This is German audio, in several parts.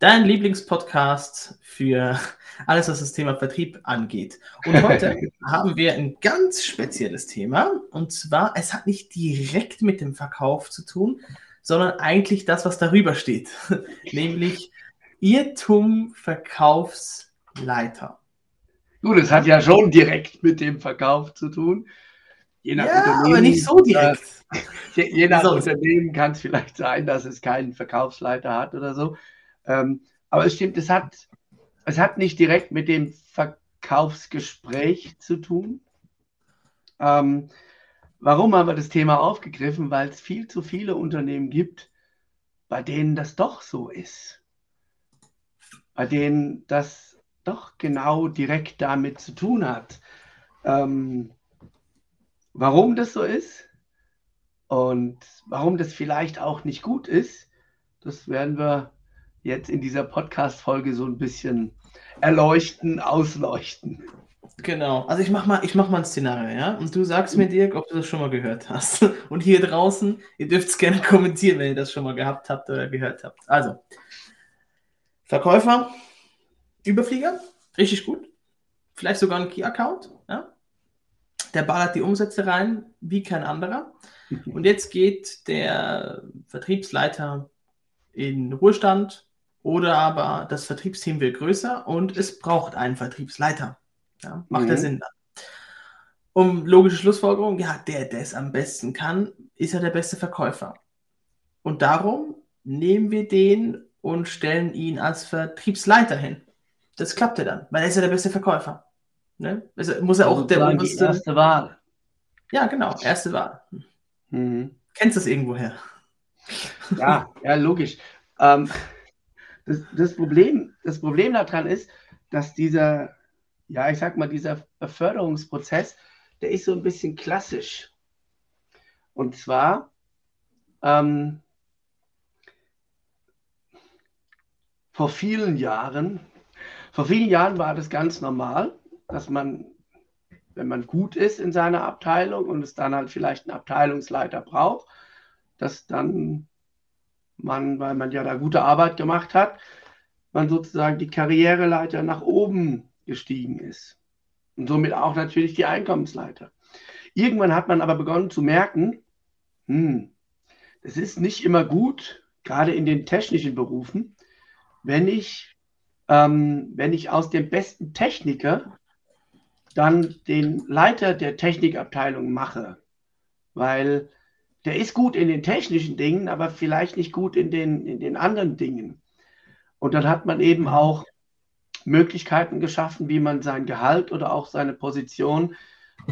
dein Lieblingspodcast für alles, was das Thema Vertrieb angeht. Und heute haben wir ein ganz spezielles Thema. Und zwar, es hat nicht direkt mit dem Verkauf zu tun, sondern eigentlich das, was darüber steht. Nämlich Irrtum Verkaufsleiter. Gut, es hat ja schon direkt mit dem Verkauf zu tun. Je nach ja, Unternehmen, aber nicht so direkt. Äh, je, je nach so. Unternehmen kann es vielleicht sein, dass es keinen Verkaufsleiter hat oder so. Ähm, aber es stimmt, es hat, es hat nicht direkt mit dem Verkaufsgespräch zu tun. Ähm, warum haben wir das Thema aufgegriffen? Weil es viel zu viele Unternehmen gibt, bei denen das doch so ist. Bei denen das doch genau direkt damit zu tun hat. Ähm, warum das so ist und warum das vielleicht auch nicht gut ist, das werden wir jetzt in dieser Podcast-Folge so ein bisschen erleuchten, ausleuchten. Genau. Also ich mach mal, ich mach mal ein Szenario, ja? Und du sagst mir, Dirk, ob du das schon mal gehört hast. Und hier draußen, ihr dürft es gerne kommentieren, wenn ihr das schon mal gehabt habt oder gehört habt. Also, Verkäufer, Überflieger, richtig gut. Vielleicht sogar ein Key-Account, ja? Der ballert die Umsätze rein wie kein anderer. Und jetzt geht der Vertriebsleiter in Ruhestand, oder aber das Vertriebsteam wird größer und es braucht einen Vertriebsleiter. Ja, macht mhm. der Sinn dann. Um logische Schlussfolgerung, ja, der, der es am besten kann, ist ja der beste Verkäufer. Und darum nehmen wir den und stellen ihn als Vertriebsleiter hin. Das klappt ja dann, weil er ist ja der beste Verkäufer. Ne? Also muss er auch also der oberste. erste Wahl. Ja, genau, erste Wahl. Mhm. Kennst du das irgendwoher? Ja, ja, logisch. Ähm, das, das, Problem, das Problem daran ist, dass dieser, ja, ich sag mal, dieser Beförderungsprozess, der ist so ein bisschen klassisch. Und zwar, ähm, vor vielen Jahren, vor vielen Jahren war das ganz normal, dass man, wenn man gut ist in seiner Abteilung und es dann halt vielleicht einen Abteilungsleiter braucht, dass dann man, weil man ja da gute Arbeit gemacht hat, man sozusagen die Karriereleiter nach oben gestiegen ist. Und somit auch natürlich die Einkommensleiter. Irgendwann hat man aber begonnen zu merken, hm, das ist nicht immer gut, gerade in den technischen Berufen, wenn ich, ähm, wenn ich aus dem besten Techniker dann den Leiter der Technikabteilung mache. Weil der ist gut in den technischen Dingen, aber vielleicht nicht gut in den, in den anderen Dingen. Und dann hat man eben auch Möglichkeiten geschaffen, wie man sein Gehalt oder auch seine Position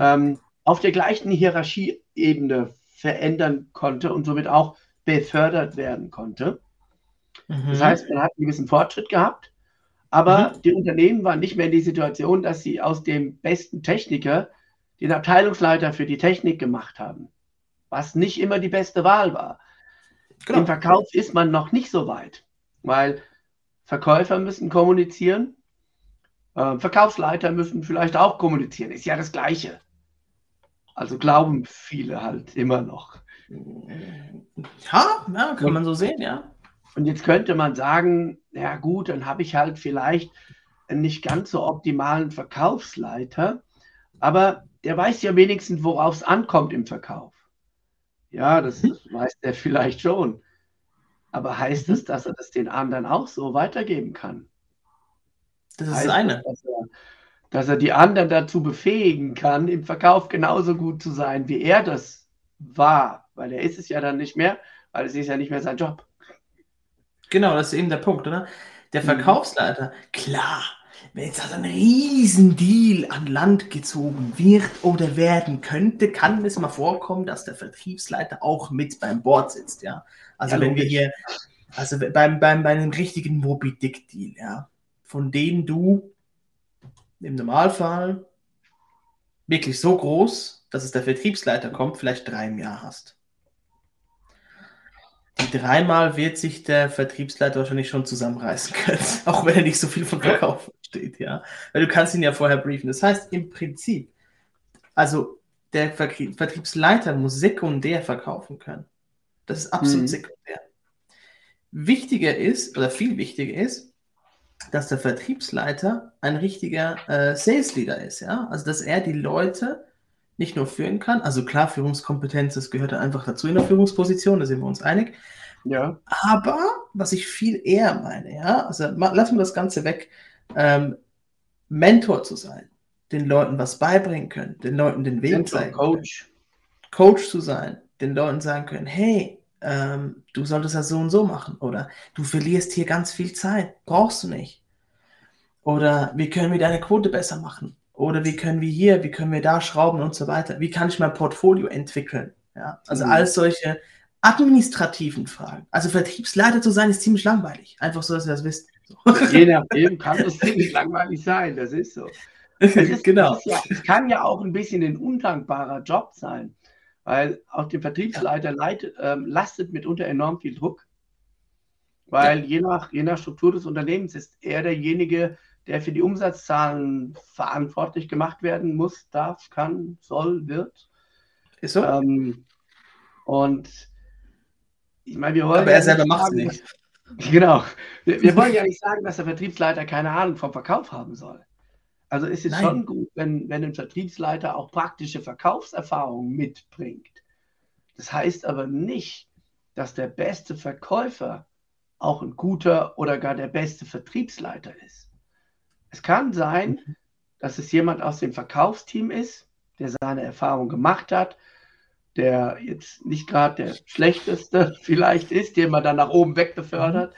ähm, auf der gleichen Hierarchieebene verändern konnte und somit auch befördert werden konnte. Mhm. Das heißt, man hat einen gewissen Fortschritt gehabt, aber mhm. die Unternehmen waren nicht mehr in die Situation, dass sie aus dem besten Techniker den Abteilungsleiter für die Technik gemacht haben was nicht immer die beste Wahl war. Genau. Im Verkauf ist man noch nicht so weit, weil Verkäufer müssen kommunizieren, äh, Verkaufsleiter müssen vielleicht auch kommunizieren. Ist ja das Gleiche. Also glauben viele halt immer noch. Ja, ja kann man so sehen, ja. Und jetzt könnte man sagen, ja gut, dann habe ich halt vielleicht einen nicht ganz so optimalen Verkaufsleiter, aber der weiß ja wenigstens, worauf es ankommt im Verkauf. Ja, das, das weiß er vielleicht schon. Aber heißt es, dass er das den anderen auch so weitergeben kann? Das ist heißt das eine. Das, dass, er, dass er die anderen dazu befähigen kann, im Verkauf genauso gut zu sein, wie er das war. Weil er ist es ja dann nicht mehr, weil es ist ja nicht mehr sein Job. Genau, das ist eben der Punkt, oder? Der mhm. Verkaufsleiter, klar, wenn jetzt also ein Riesendeal an Land gezogen wird oder werden könnte, kann es mal vorkommen, dass der Vertriebsleiter auch mit beim Board sitzt, ja. Also ja, wenn wir hier Also beim, beim, bei einem richtigen Moby Dick Deal, ja, von denen du im Normalfall wirklich so groß, dass es der Vertriebsleiter kommt, vielleicht drei im Jahr hast. Die dreimal wird sich der Vertriebsleiter wahrscheinlich schon zusammenreißen können, auch wenn er nicht so viel von Verkauf steht, ja. Weil du kannst ihn ja vorher briefen. Das heißt, im Prinzip, also der Vertriebsleiter muss sekundär verkaufen können. Das ist absolut mhm. sekundär. Wichtiger ist, oder viel wichtiger ist, dass der Vertriebsleiter ein richtiger äh, Sales Leader ist, ja. Also dass er die Leute nicht nur führen kann, also klar, Führungskompetenz, das gehört einfach dazu in der Führungsposition, da sind wir uns einig. Ja. Aber was ich viel eher meine, ja, also lassen wir das Ganze weg, ähm, Mentor zu sein, den Leuten was beibringen können, den Leuten den Weg Mentor, zeigen. Coach. Können. Coach zu sein, den Leuten sagen können, hey, ähm, du solltest das so und so machen oder du verlierst hier ganz viel Zeit, brauchst du nicht. Oder wie können wir deine Quote besser machen? Oder wie können wir hier, wie können wir da schrauben und so weiter? Wie kann ich mein Portfolio entwickeln? Ja, also mhm. all solche administrativen Fragen. Also Vertriebsleiter zu sein ist ziemlich langweilig. Einfach so, dass ihr das wisst. Je nachdem kann es ziemlich langweilig sein, das ist so. Es ist, genau. Es, ja, kann ja auch ein bisschen ein undankbarer Job sein weil auch der Vertriebsleiter leitet, ähm, lastet mitunter enorm viel Druck, weil ja. je, nach, je nach Struktur des Unternehmens ist er derjenige, der für die Umsatzzahlen verantwortlich gemacht werden muss, darf, kann, soll, wird. Ist so. Ähm, und ich meine, wir wollen. Aber er selber macht es nicht. Genau. Wir, wir wollen ja nicht sagen, dass der Vertriebsleiter keine Ahnung vom Verkauf haben soll. Also ist es Nein. schon gut, wenn, wenn ein Vertriebsleiter auch praktische Verkaufserfahrungen mitbringt. Das heißt aber nicht, dass der beste Verkäufer auch ein guter oder gar der beste Vertriebsleiter ist. Es kann sein, dass es jemand aus dem Verkaufsteam ist, der seine Erfahrung gemacht hat, der jetzt nicht gerade der schlechteste vielleicht ist, den man dann nach oben wegbefördert.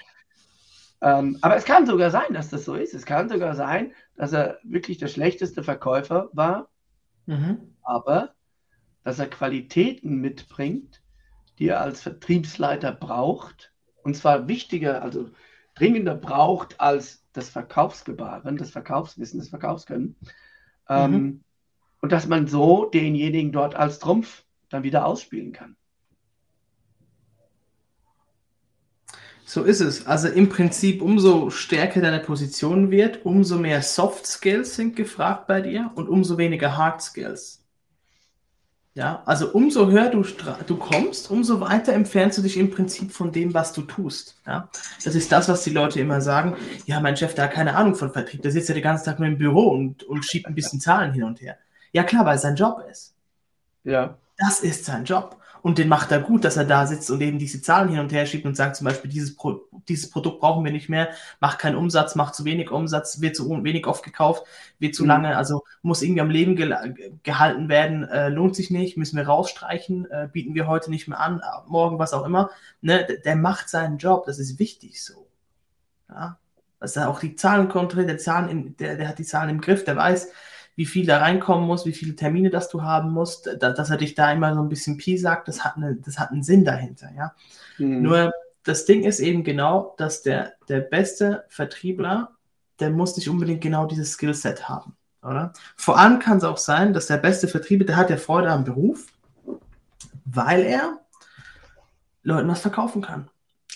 Ähm, aber es kann sogar sein, dass das so ist. Es kann sogar sein, dass er wirklich der schlechteste Verkäufer war, mhm. aber dass er Qualitäten mitbringt, die er als Vertriebsleiter braucht. Und zwar wichtiger, also dringender braucht als das Verkaufsgebaren, das Verkaufswissen, das Verkaufskönnen. Ähm, mhm. und dass man so denjenigen dort als Trumpf dann wieder ausspielen kann. So ist es. Also im Prinzip, umso stärker deine Position wird, umso mehr Soft Skills sind gefragt bei dir und umso weniger Hard Skills. Ja, also umso höher du, du kommst, umso weiter entfernst du dich im Prinzip von dem, was du tust. Ja, das ist das, was die Leute immer sagen. Ja, mein Chef, der hat keine Ahnung von Vertrieb. Der sitzt ja den ganzen Tag nur im Büro und, und schiebt ein bisschen Zahlen hin und her. Ja, klar, weil es sein Job ist. Ja. Das ist sein Job. Und den macht er gut, dass er da sitzt und eben diese Zahlen hin und her schiebt und sagt zum Beispiel, dieses, Pro dieses Produkt brauchen wir nicht mehr, macht keinen Umsatz, macht zu wenig Umsatz, wird zu wenig oft gekauft, wird zu mhm. lange, also muss irgendwie am Leben ge gehalten werden, äh, lohnt sich nicht, müssen wir rausstreichen, äh, bieten wir heute nicht mehr an, morgen was auch immer. Ne? Der macht seinen Job, das ist wichtig so. Ja? Dass er auch die Zahlen kontrolliert, der, Zahlen im, der, der hat die Zahlen im Griff, der weiß, wie viel da reinkommen muss, wie viele Termine das du haben musst, da, dass er dich da immer so ein bisschen Pi sagt, das hat, eine, das hat einen Sinn dahinter, ja. Mhm. Nur das Ding ist eben genau, dass der, der beste Vertriebler, der muss nicht unbedingt genau dieses Skillset haben, oder? Vor allem kann es auch sein, dass der beste Vertriebler, der hat ja Freude am Beruf, weil er Leuten was verkaufen kann.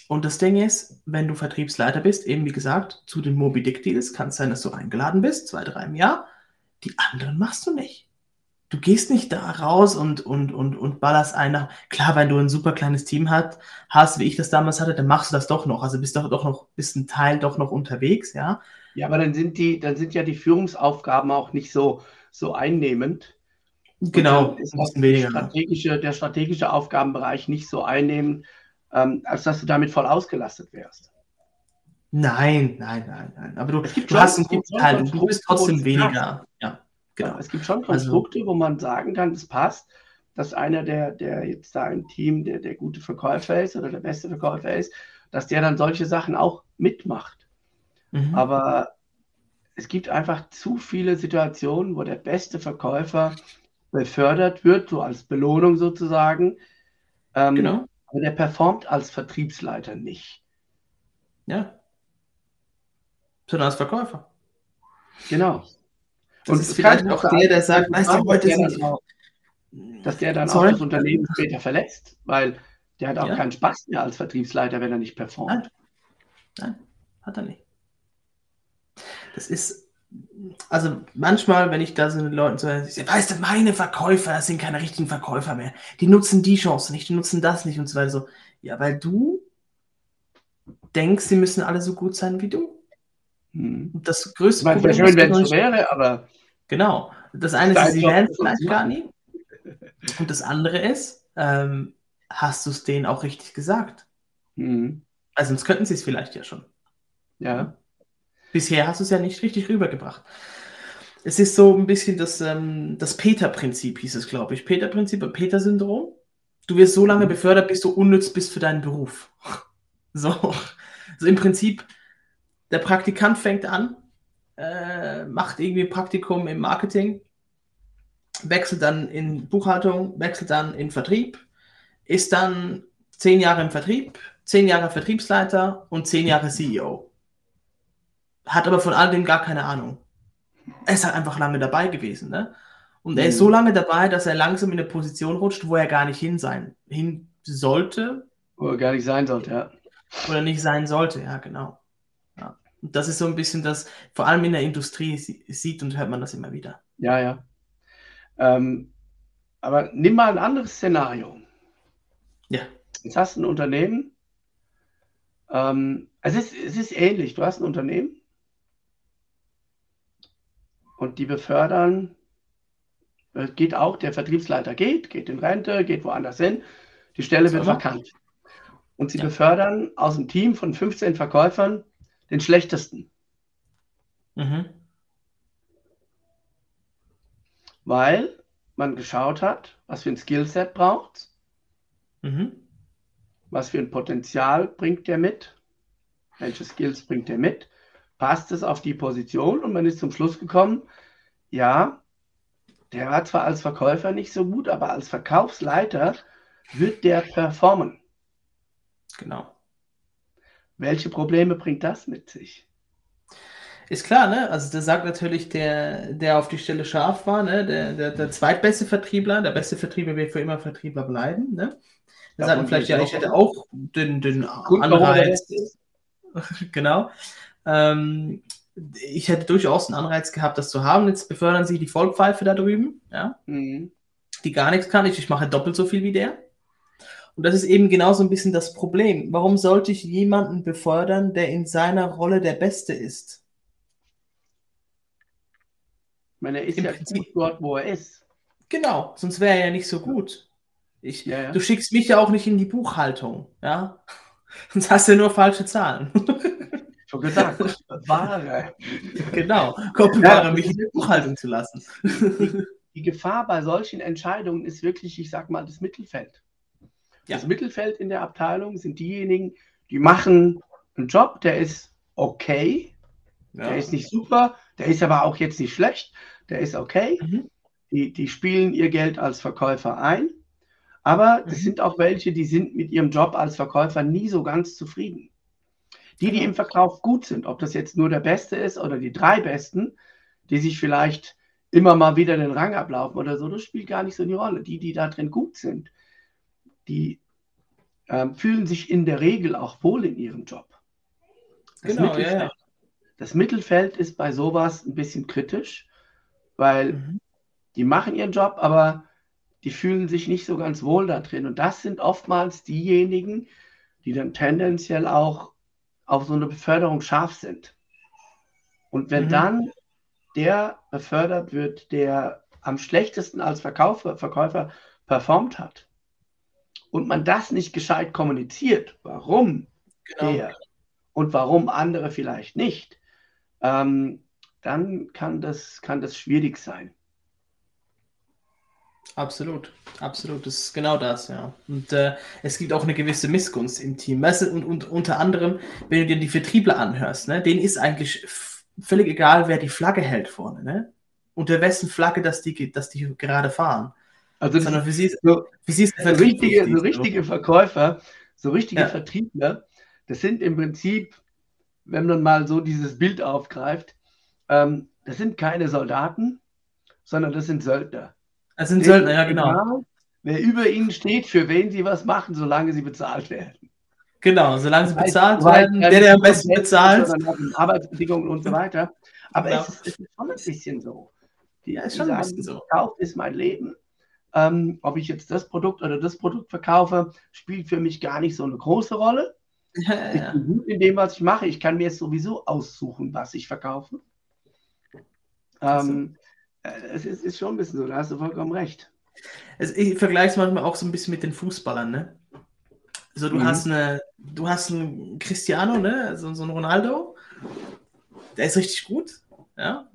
Und das Ding ist, wenn du Vertriebsleiter bist, eben wie gesagt, zu den Moby Dick Deals, kann es sein, dass du eingeladen bist, zwei, drei im Jahr, die anderen machst du nicht. Du gehst nicht da raus und, und, und, und ballerst einer. Klar, wenn du ein super kleines Team hat, hast, wie ich das damals hatte, dann machst du das doch noch. Also bist doch, doch noch, bist ein Teil doch noch unterwegs, ja. Ja, aber dann sind die, dann sind ja die Führungsaufgaben auch nicht so, so einnehmend. Genau, ist auch strategische, der strategische Aufgabenbereich nicht so einnehmend, ähm, als dass du damit voll ausgelastet wärst. Nein, nein, nein, nein. Aber du, du schon, hast einen guten Teil, du bist trotzdem weniger. Ja, genau. Es gibt schon also Konstrukte, also, wo man sagen kann, es passt, dass einer, der, der jetzt da im Team der, der gute Verkäufer ist oder der beste Verkäufer ist, dass der dann solche Sachen auch mitmacht. Mhm. Aber es gibt einfach zu viele Situationen, wo der beste Verkäufer befördert wird, so als Belohnung sozusagen. Ähm, genau. Aber der performt als Vertriebsleiter nicht. Ja. Sondern als Verkäufer. Genau. Das und ist vielleicht auch der, der sagt, weißt du, heute sind auch, dass der dann Sorry? auch das Unternehmen später verletzt, weil der hat auch ja. keinen Spaß mehr als Vertriebsleiter, wenn er nicht performt. Nein, Nein hat er nicht. Das ist, also manchmal, wenn ich da so mit Leuten so, weißt du, meine Verkäufer sind keine richtigen Verkäufer mehr. Die nutzen die Chance nicht, die nutzen das nicht und so weiter. So, ja, weil du denkst, sie müssen alle so gut sein wie du. Hm. Das größte meine, Problem schön, wenn es so wäre, aber. Genau. Das eine ist, sie werden es vielleicht gar nie. Und das andere ist, ähm, hast du es denen auch richtig gesagt? Mhm. Also sonst könnten sie es vielleicht ja schon. Ja. Bisher hast du es ja nicht richtig rübergebracht. Es ist so ein bisschen das, ähm, das Peter-Prinzip, hieß es, glaube ich. Peter-Prinzip, Peter-Syndrom. Du wirst so lange mhm. befördert, bis du unnütz bist für deinen Beruf. So. Also im Prinzip, der Praktikant fängt an, äh, macht irgendwie Praktikum im Marketing, wechselt dann in Buchhaltung, wechselt dann in Vertrieb, ist dann zehn Jahre im Vertrieb, zehn Jahre Vertriebsleiter und zehn Jahre CEO. Hat aber von all dem gar keine Ahnung. Er ist halt einfach lange dabei gewesen. Ne? Und er ist so mhm. lange dabei, dass er langsam in eine Position rutscht, wo er gar nicht hin sein, hin sollte. Wo er gar nicht sein sollte, ja. Oder nicht sein sollte, ja, genau. Und das ist so ein bisschen das, vor allem in der Industrie sieht und hört man das immer wieder. Ja, ja. Ähm, aber nimm mal ein anderes Szenario. Ja. Jetzt hast du ein Unternehmen. Ähm, es, ist, es ist ähnlich. Du hast ein Unternehmen und die befördern. Äh, geht auch, der Vertriebsleiter geht, geht in Rente, geht woanders hin. Die Stelle wird vakant. Und sie ja. befördern aus dem Team von 15 Verkäufern den schlechtesten. Mhm. Weil man geschaut hat, was für ein Skillset braucht, mhm. was für ein Potenzial bringt der mit, welche Skills bringt er mit, passt es auf die Position und man ist zum Schluss gekommen, ja, der war zwar als Verkäufer nicht so gut, aber als Verkaufsleiter wird der performen. Genau. Welche Probleme bringt das mit sich? Ist klar, ne? Also da sagt natürlich der, der auf die Stelle scharf war, ne? Der, der, der zweitbeste Vertriebler, der beste Vertriebler wird für immer Vertriebler bleiben, ne? Der sagt vielleicht, ja, ich hätte auch den, den Anreiz. genau. Ähm, ich hätte durchaus einen Anreiz gehabt, das zu haben. Jetzt befördern sie die Vollpfeife da drüben, ja? Mhm. Die gar nichts kann. Ich, ich mache doppelt so viel wie der. Und das ist eben genau so ein bisschen das Problem. Warum sollte ich jemanden befördern, der in seiner Rolle der Beste ist? Ich meine, er ist Im ja Prinzip, dort, wo er ist. Genau, sonst wäre er ja nicht so gut. Ich, ja, ja. Du schickst mich ja auch nicht in die Buchhaltung, ja? Sonst hast du ja nur falsche Zahlen. Schon gesagt, Ware. Genau, Kopfware ja, mich in die Buchhaltung zu lassen. Die, die Gefahr bei solchen Entscheidungen ist wirklich, ich sag mal, das Mittelfeld. Ja. Das Mittelfeld in der Abteilung sind diejenigen, die machen einen Job, der ist okay, ja. der ist nicht super, der ist aber auch jetzt nicht schlecht, der ist okay. Mhm. Die, die spielen ihr Geld als Verkäufer ein, aber es mhm. sind auch welche, die sind mit ihrem Job als Verkäufer nie so ganz zufrieden. Die, die im Verkauf gut sind, ob das jetzt nur der Beste ist oder die drei Besten, die sich vielleicht immer mal wieder den Rang ablaufen oder so, das spielt gar nicht so die Rolle. Die, die da drin gut sind, die ähm, fühlen sich in der Regel auch wohl in ihrem Job. Das, genau, Mittelfeld, ja, ja. das Mittelfeld ist bei sowas ein bisschen kritisch, weil mhm. die machen ihren Job, aber die fühlen sich nicht so ganz wohl da drin. Und das sind oftmals diejenigen, die dann tendenziell auch auf so eine Beförderung scharf sind. Und wenn mhm. dann der befördert wird, der am schlechtesten als Verkäufer, Verkäufer performt hat, und man das nicht gescheit kommuniziert, warum genau. der und warum andere vielleicht nicht, ähm, dann kann das, kann das schwierig sein. Absolut, absolut, das ist genau das, ja. Und äh, es gibt auch eine gewisse Missgunst im Team. Weißt du, und, und unter anderem, wenn du dir die Vertriebler anhörst, ne, denen ist eigentlich völlig egal, wer die Flagge hält vorne, ne? Unter wessen Flagge dass die, dass die gerade fahren. Also Sondern wie siehst, so, wie siehst so richtige, so richtige Verkäufer, so richtige ja. Vertriebler, das sind im Prinzip wenn man mal so dieses Bild aufgreift, ähm, das sind keine Soldaten, sondern das sind Söldner. Das sind Söldner, ja genau. wer über ihnen steht, für wen sie was machen, solange sie bezahlt werden. Genau, solange sie bezahlt werden, der, der am besten bezahlt. Arbeitsbedingungen und so weiter. Aber genau. es, ist, es, ist, schon ein bisschen so. Die, ja, ist schon sagen, ein bisschen so. Kauf ist mein Leben. Ähm, ob ich jetzt das Produkt oder das Produkt verkaufe, spielt für mich gar nicht so eine große Rolle. Ja, ich bin gut in dem, was ich mache. Ich kann mir jetzt sowieso aussuchen, was ich verkaufe. Ähm, äh, es ist, ist, schon ein bisschen so, da hast du vollkommen recht. Also ich vergleiche es manchmal auch so ein bisschen mit den Fußballern, ne? So, du mhm. hast eine, du hast einen Cristiano, ne? Also so einen Ronaldo, der ist richtig gut, ja.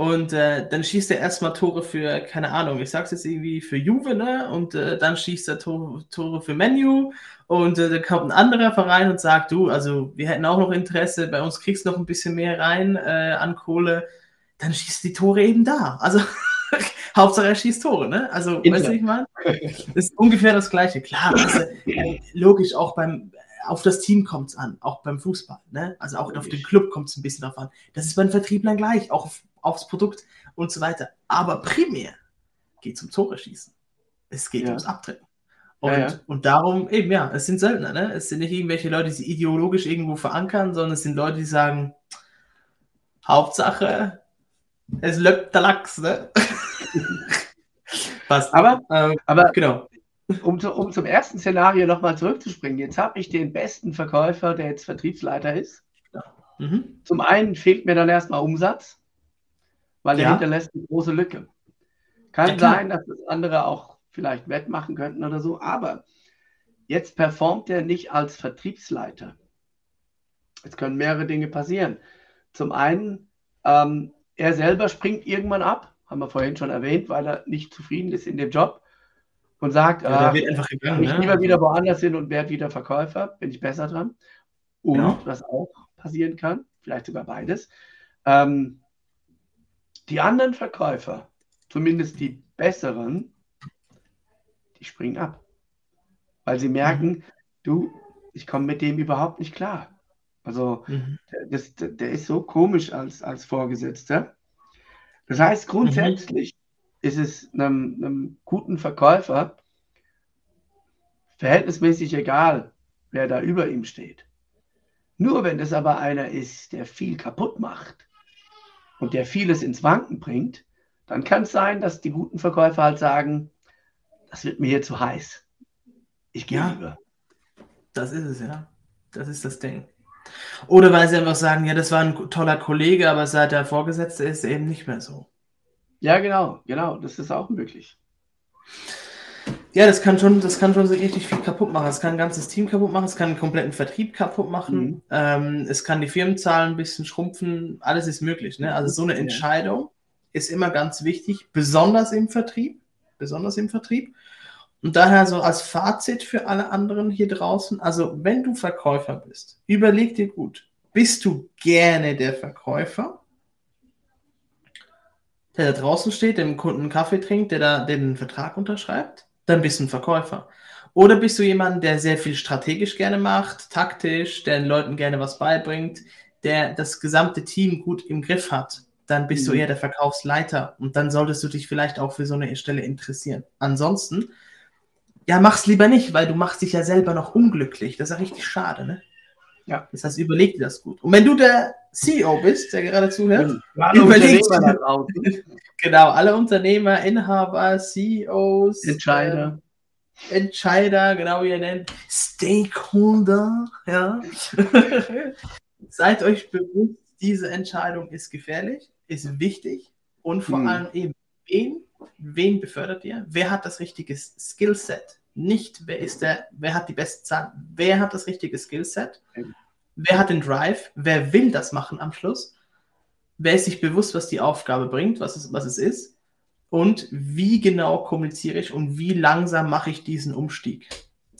Und äh, dann schießt er erstmal Tore für, keine Ahnung, ich sag's jetzt irgendwie für Juve, ne? Und äh, dann schießt er Tore, Tore für Menu. Und äh, dann kommt ein anderer Verein und sagt, du, also wir hätten auch noch Interesse, bei uns kriegst du noch ein bisschen mehr rein äh, an Kohle. Dann schießt die Tore eben da. Also Hauptsache er schießt Tore, ne? Also, Inter. weißt du, ich meine? ist ungefähr das Gleiche. Klar, also, logisch auch beim, auf das Team kommt es an, auch beim Fußball, ne? Also auch auf den Club kommt es ein bisschen drauf an. Das ist beim Vertrieblern gleich, auch auf aufs Produkt und so weiter. Aber primär geht es um Tore schießen. Es geht ja. ums Abtreten. Und, ja, ja. und darum eben, ja, es sind Söldner, ne? Es sind nicht irgendwelche Leute, die sich ideologisch irgendwo verankern, sondern es sind Leute, die sagen, Hauptsache, es löppt der Lachs, ne? Passt. Aber, ähm, aber genau. Um, zu, um zum ersten Szenario nochmal zurückzuspringen, jetzt habe ich den besten Verkäufer, der jetzt Vertriebsleiter ist. Mhm. Zum einen fehlt mir dann erstmal Umsatz weil er ja. hinterlässt eine große Lücke. Kann ja, sein, dass das andere auch vielleicht wettmachen könnten oder so, aber jetzt performt er nicht als Vertriebsleiter. Es können mehrere Dinge passieren. Zum einen, ähm, er selber springt irgendwann ab, haben wir vorhin schon erwähnt, weil er nicht zufrieden ist in dem Job und sagt, ja, äh, einfach gegangen, ich ne? lieber wieder woanders hin und werde wieder Verkäufer, bin ich besser dran. Und ja. was auch passieren kann, vielleicht sogar beides, ähm, die anderen Verkäufer, zumindest die besseren, die springen ab. Weil sie merken, mhm. du, ich komme mit dem überhaupt nicht klar. Also mhm. das, der ist so komisch als, als Vorgesetzter. Das heißt, grundsätzlich mhm. ist es einem, einem guten Verkäufer verhältnismäßig egal, wer da über ihm steht. Nur wenn es aber einer ist, der viel kaputt macht, und der vieles ins Wanken bringt, dann kann es sein, dass die guten Verkäufer halt sagen, das wird mir hier zu heiß. Ich gehe ja, lieber. Das ist es, ja. Das ist das Ding. Oder weil sie einfach sagen, ja, das war ein toller Kollege, aber seit der Vorgesetzte ist eben nicht mehr so. Ja, genau, genau, das ist auch möglich. Ja, das kann schon, das kann schon so richtig viel kaputt machen. Es kann ein ganzes Team kaputt machen, es kann einen kompletten Vertrieb kaputt machen, mhm. ähm, es kann die Firmenzahlen ein bisschen schrumpfen, alles ist möglich. Ne? Also so eine Entscheidung ist immer ganz wichtig, besonders im Vertrieb, besonders im Vertrieb. Und daher so als Fazit für alle anderen hier draußen, also wenn du Verkäufer bist, überleg dir gut, bist du gerne der Verkäufer, der da draußen steht, dem Kunden einen Kaffee trinkt, der da den Vertrag unterschreibt? Dann bist du ein Verkäufer. Oder bist du jemand, der sehr viel strategisch gerne macht, taktisch, der den Leuten gerne was beibringt, der das gesamte Team gut im Griff hat, dann bist mhm. du eher der Verkaufsleiter und dann solltest du dich vielleicht auch für so eine Stelle interessieren. Ansonsten, ja, mach's lieber nicht, weil du machst dich ja selber noch unglücklich. Das ist ja richtig schade, ne? Ja. Das heißt, überleg dir das gut. Und wenn du der CEO bist, der gerade zuhört, überleg dir, Genau, alle Unternehmer, Inhaber, CEOs, Entscheider. Äh, Entscheider, genau wie ihr nennt, Stakeholder, ja. Seid euch bewusst, diese Entscheidung ist gefährlich, ist wichtig und vor hm. allem eben, wen, wen befördert ihr? Wer hat das richtige Skillset? Nicht, wer ist der, wer hat die besten Zahlen, wer hat das richtige Skillset? Wer hat den Drive? Wer will das machen am Schluss? wer ist sich bewusst, was die Aufgabe bringt, was es, was es ist und wie genau kommuniziere ich und wie langsam mache ich diesen Umstieg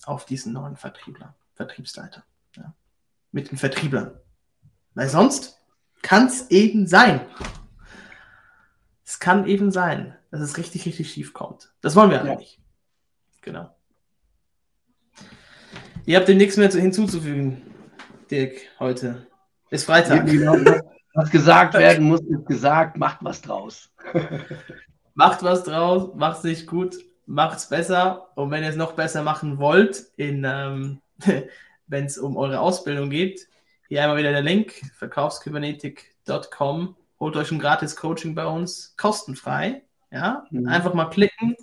auf diesen neuen Vertriebler, Vertriebsleiter. Ja, mit den Vertrieblern. Weil sonst kann es eben sein. Es kann eben sein, dass es richtig, richtig schief kommt. Das wollen wir ja. nicht. Genau. Ihr habt dem nichts mehr hinzuzufügen, Dirk, heute. Ist Freitag. Genau, was gesagt werden muss, ist gesagt. Macht was draus. macht was draus, macht es nicht gut, macht es besser. Und wenn ihr es noch besser machen wollt, ähm, wenn es um eure Ausbildung geht, hier einmal wieder der Link, verkaufskybernetik.com. Holt euch ein gratis Coaching bei uns, kostenfrei. Ja, mhm. einfach mal klicken,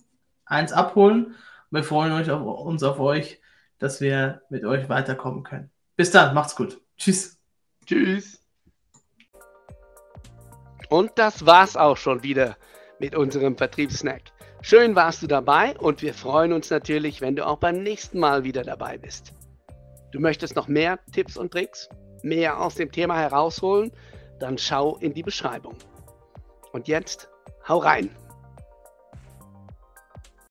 eins abholen. Wir freuen auf, uns auf euch, dass wir mit euch weiterkommen können. Bis dann, macht's gut. Tschüss. Tschüss. Und das war's auch schon wieder mit unserem Vertriebssnack. Schön warst du dabei und wir freuen uns natürlich, wenn du auch beim nächsten Mal wieder dabei bist. Du möchtest noch mehr Tipps und Tricks, mehr aus dem Thema herausholen? Dann schau in die Beschreibung. Und jetzt, hau rein!